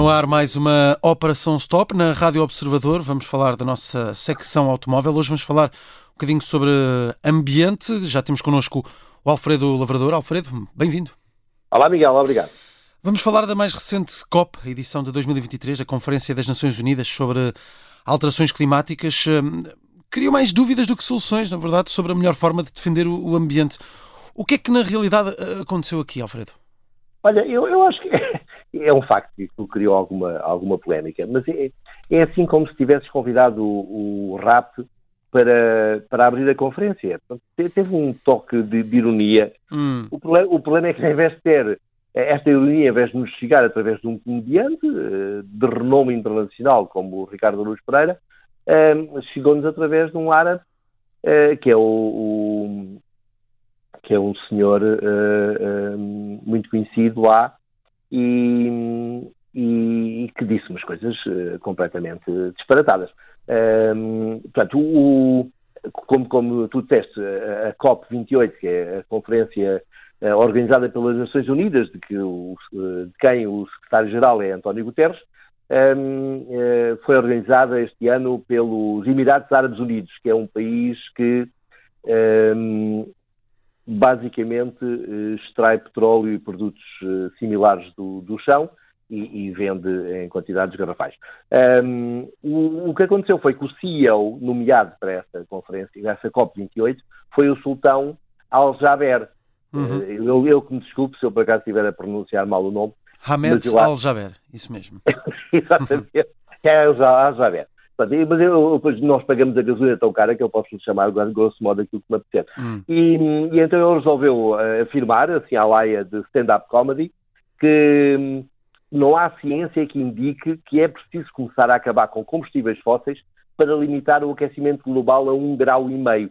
No ar mais uma Operação Stop na Rádio Observador. Vamos falar da nossa secção automóvel. Hoje vamos falar um bocadinho sobre ambiente. Já temos connosco o Alfredo Lavrador. Alfredo, bem-vindo. Olá, Miguel, obrigado. Vamos falar da mais recente COP, a edição de 2023, a Conferência das Nações Unidas sobre Alterações Climáticas. Criou mais dúvidas do que soluções, na verdade, sobre a melhor forma de defender o ambiente. O que é que na realidade aconteceu aqui, Alfredo? Olha, eu, eu acho que é um facto que isso criou alguma, alguma polémica, mas é, é assim como se tivesses convidado o, o RAP para, para abrir a conferência. Teve um toque de, de ironia. Hum. O, problema, o, problema, é que, ao invés de ter esta ironia, ao invés de nos chegar através de um comediante eh, de renome internacional, como o Ricardo Luz Pereira, eh, chegou-nos através de um árabe, eh, que é o, o que é um senhor muito conhecido lá, e, e, e que disse umas coisas uh, completamente disparatadas. Um, portanto, o, como, como tu disseste, a, COP28, que é a conferência uh, organizada pelas Nações Unidas, de, que o, de quem o secretário-geral é António Guterres, um, foi organizada este ano pelos Emirados Árabes Unidos, que é um país que um, basicamente eh, extrai petróleo e produtos eh, similares do, do chão e, e, vende em quantidades garrafais. Um, o, o, que aconteceu foi que o CEO nomeado para essa conferência, essa COP28, foi o sultão Al-Jaber. Uhum. Eh, eu, eu que me desculpe se eu por acaso estiver a pronunciar mal o nome. Hamed Al-Jaber, isso mesmo. Exatamente. É Al-Jaber. Mas eu, nós pagamos a gasolina tão cara que eu posso lhe chamar, grosso modo, aquilo que me apetecer. Hum. E, e, então ele resolveu uh, afirmar, assim, à laia de stand-up comedy, que hum, não há ciência que indique que é preciso começar a acabar com combustíveis fósseis para limitar o aquecimento global a um grau e meio.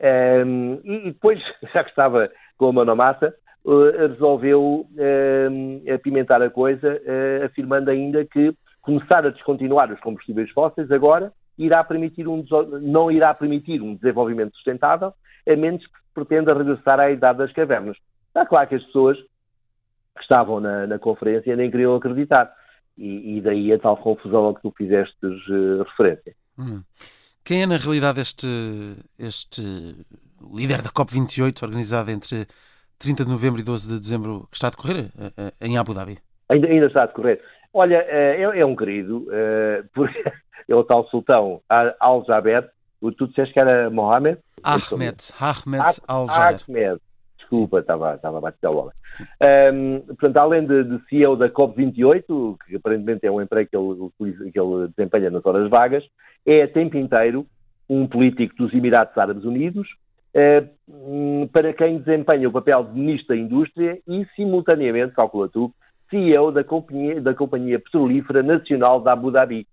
Um, e, e, depois, já que estava com a mão na massa, uh, resolveu uh, apimentar a coisa, uh, afirmando ainda que começar a descontinuar os combustíveis fósseis agora irá permitir um, não irá permitir um desenvolvimento sustentável, a menos que se pretenda regressar à idade das cavernas. Está claro que as pessoas que estavam na, na conferência nem queriam acreditar. E, e, daí a tal confusão a que tu fizeste uh, referência. Hum. Quem é, na realidade, este, este líder da COP28, organizada entre 30 de novembro e 12 de dezembro, que está a decorrer uh, em Abu Dhabi? Ainda, ainda está a decorrer. Olha, é, é um querido, é, porque é o tal sultão Al-Jaber. Tu disseste que era Mohamed? Ahmed, Ahmed Al-Jaber. Ahmed, desculpa, estava, estava a bater a bola. Um, portanto, além de, de, CEO da COP28, que aparentemente é um emprego que ele, que ele desempenha nas horas vagas, é a tempo inteiro um político dos Emirados Árabes Unidos, uh, para quem desempenha o papel de ministro da Indústria e, simultaneamente, calcula tu, CEO da Companhia, da Companhia Petrolífera Nacional da Abu Dhabi,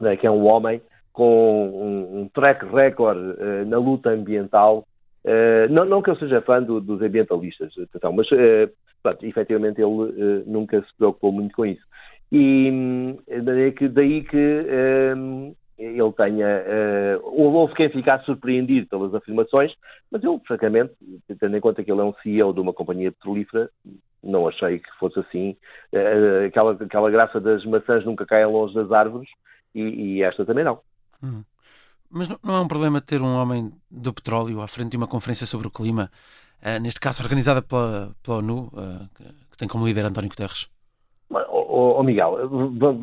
né, que é um homem com um, um track record uh, na luta ambiental. Uh, não, não, que eu seja fã do, dos ambientalistas, mas uh, pronto, efetivamente ele nunca se preocupou muito com isso. E daí que, daí que ele tenha. houve quem ficasse surpreendido pelas afirmações, mas eu, francamente, tendo em conta que ele é um CEO de uma companhia petrolífera, não achei que fosse assim. Eh, aquela, aquela graça das maçãs nunca caem longe das árvores e, e esta também não. Hum. Mas não é um problema ter um homem do petróleo à frente de uma conferência sobre o clima, uh, neste caso organizada pela, pela ONU, uh, que tem como líder António Guterres? Oh, oh, Miguel,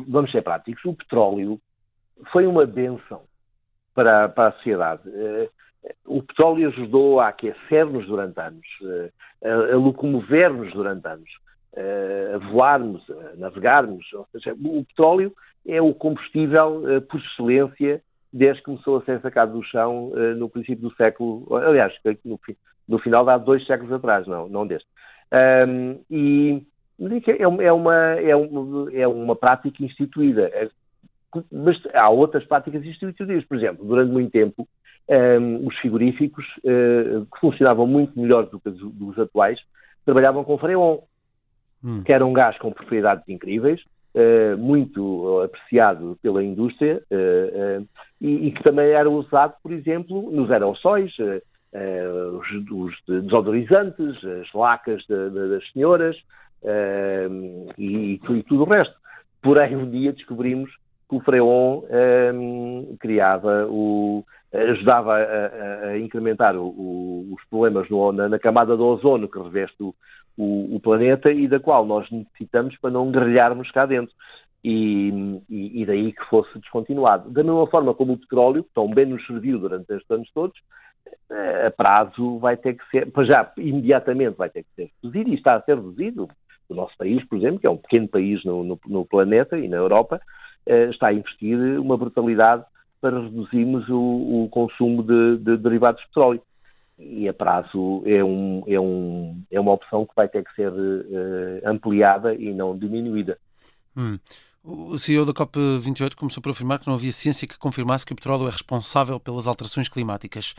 vamos ser práticos. O petróleo foi uma benção para, para a sociedade. Uh, o petróleo ajudou a aquecer-nos durante anos, eh, a, a locomover-nos durante anos, eh, a voarmos, a navegarmos. Ou seja, o petróleo é o combustível eh, por excelência desde que começou a ser sacado do chão no princípio do século, aliás, no, no final de há dois séculos atrás, não, não deste. Um, e é, é uma, é, uma, é uma prática instituída. Mas há outras práticas instituídas. Por exemplo, durante muito tempo, um, os frigoríficos, uh, que funcionavam muito melhor do que os dos atuais, trabalhavam com freon, hum. que era um gás com propriedades incríveis, uh, muito apreciado pela indústria uh, e, e, que também era usado, por exemplo, nos aerossóis, os, os, desodorizantes, as lacas de, de, das senhoras e, e, tudo o resto. porém um dia descobrimos que o freon um, criava o, ajudava a, a, incrementar o, o, os problemas no, na, na, camada do ozono que reveste o, planeta e da qual nós necessitamos para não guerrilharmos cá dentro. E, e, e, daí que fosse descontinuado. Da mesma forma como o petróleo, que tão bem nos serviu durante estes anos todos, eh, a prazo vai ter que ser, para já, imediatamente vai ter que ser reduzido e está a ser reduzido. O nosso país, por exemplo, que é um pequeno país no, no, no planeta e na Europa, está a investir uma brutalidade para reduzirmos o, o consumo de, de, derivados de petróleo. E a prazo é, um, é, um, é uma opção que vai ter que ser uh, ampliada e não diminuída. Hum. O CEO da COP28 começou por afirmar que não havia ciência que confirmasse que o petróleo é responsável pelas alterações climáticas.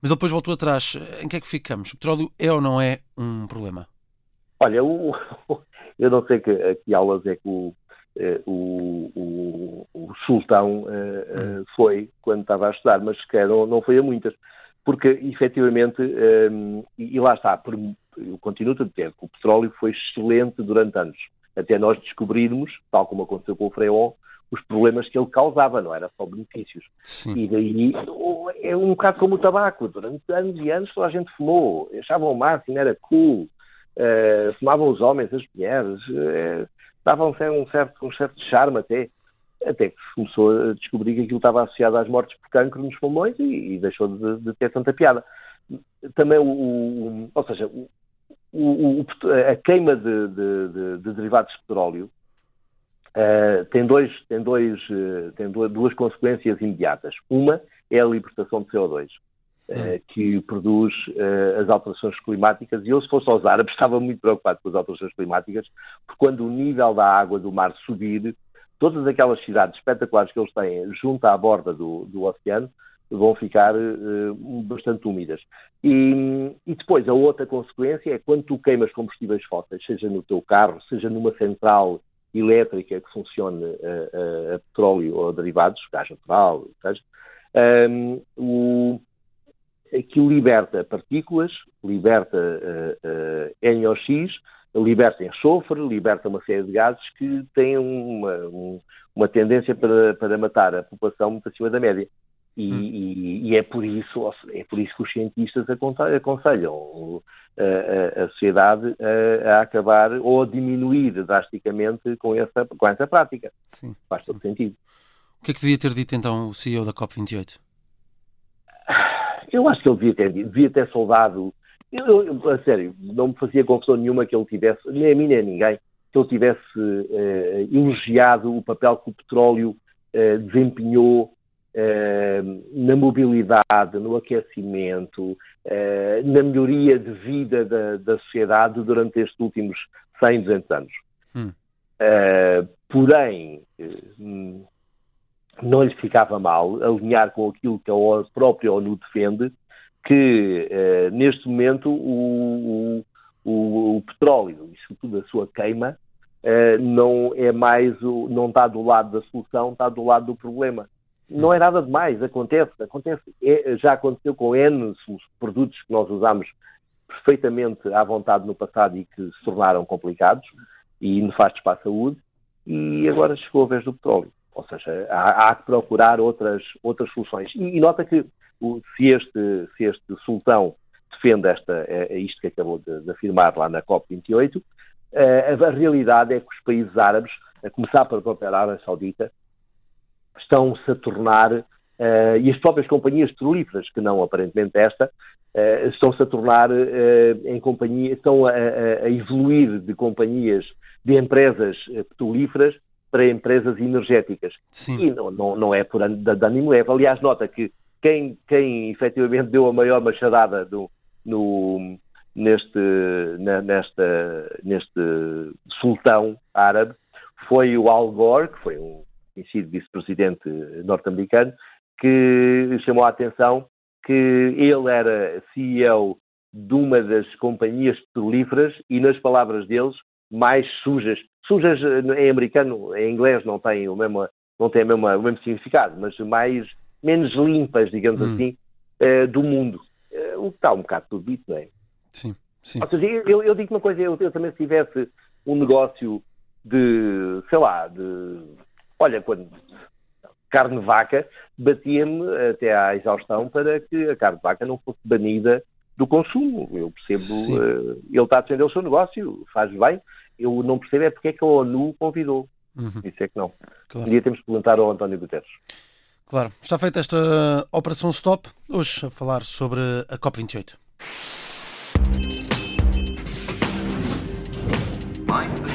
Mas ele depois voltou atrás. Em que é que ficamos? O petróleo é ou não é um problema? Olha, o, eu não sei que, que aulas é que o, eh, o, o, o sultão uh, foi quando estava a estudar, mas sequer não, não foi a muitas, porque efetivamente, um, e, lá está, eu continuo a dizer que o petróleo foi excelente durante anos, até nós descobrirmos, tal como aconteceu com o freon, os problemas que ele causava, não era só benefícios. Sim. E daí é um bocado como o tabaco, durante anos e anos toda a gente fumou, achavam o máximo, era cool, uh, fumavam os homens, as mulheres, uh, davam um certo, um certo charme até, até que se começou a descobrir que aquilo estava associado às mortes por cancro nos pulmões e, e deixou de, de, ter tanta piada. Também, o, o ou seja, o, a queima de, de, derivados de petróleo uh, tem, dois, tem, dois, uh, tem duas consequências imediatas. Uma é a libertação de CO2. Uh, que produz uh, as alterações climáticas. E eu, se fosse aos árabes, estava muito preocupado com as alterações climáticas, porque quando o nível da água do mar subir, todas aquelas cidades espetaculares que eles têm junto à borda do, do oceano vão ficar uh, bastante úmidas. E, e, depois, a outra consequência é quando tu queimas combustíveis fósseis, seja no teu carro, seja numa central elétrica que funcione a, a petróleo ou derivados, gás natural, seja, um, o aquilo liberta partículas, liberta uh, uh, NOx, liberta enxofre, liberta uma série de gases que têm uma, um, uma tendência para, para matar a população muito acima da média. E, hum. e, e, é por isso é por isso que os cientistas aconselham a, a, a sociedade a, a, acabar ou a diminuir drasticamente com essa, com essa prática. Sim, Faz todo sentido. O que é que devia ter dito então o CEO da COP28? Eu acho que ele devia ter, devia ter soldado. Eu, eu, a sério, não me fazia confusão nenhuma que ele tivesse, nem a mim nem a ninguém, que ele tivesse eh, elogiado o papel que o petróleo eh, desempenhou eh, na mobilidade, no aquecimento, na melhoria de vida da, da, sociedade durante estes últimos 100, 200 anos. Hum. porém, não lhe ficava mal alinhar com aquilo que a própria ONU defende, que eh, neste momento o, o, o, petróleo, e sobretudo a sua queima, eh, não é mais o, não está do lado da solução, está do lado do problema. Não é nada demais, acontece, acontece. É, já aconteceu com N produtos que nós usamos perfeitamente à vontade no passado e que se tornaram complicados e nefastos para a saúde, e agora chegou a vez do petróleo. Ou seja, há, há que procurar outras, outras soluções. E, e nota que o, se, este, se este sultão defende esta, é, é isto que acabou de, de, afirmar lá na COP28, é, a, a, realidade é que os países árabes, a começar pela própria Arábia Saudita, estão-se a tornar, Uh, e as próprias companhias petrolíferas, que não aparentemente esta, uh, estão-se a tornar uh, em companhia, estão a, a, a, evoluir de companhias, de empresas petrolíferas para empresas energéticas. Sim. E não, não, não é por ânimo leve. Aliás, nota que quem, quem efetivamente deu a maior machadada do, no, neste, na, nesta, neste sultão árabe foi o Al Gore, que foi um conhecido vice-presidente norte-americano, que chamou a atenção que ele era CEO de uma das companhias petrolíferas e, nas palavras deles, mais sujas. Sujas eh, em americano, em inglês não tem o mesmo, não tem o mesmo, o mesmo significado, mas mais, menos limpas, digamos hum. assim, uh, do mundo. Uh, o que está um bocado tudo não é? Sim, sim. Ou seja, eu, eu digo uma coisa, eu, eu, também se tivesse um negócio de, sei lá, de, olha, quando carne de vaca, batia-me até à exaustão para que a carne de vaca não fosse banida do consumo. Eu percebo, uh, ele está a defender o seu negócio, faz bem. Eu não percebo é porque é que a ONU convidou. Uhum. Isso é que não. Claro. Um dia temos que perguntar ao António Guterres. Claro. Está feita esta operação stop. Hoje a falar sobre a COP28. Mind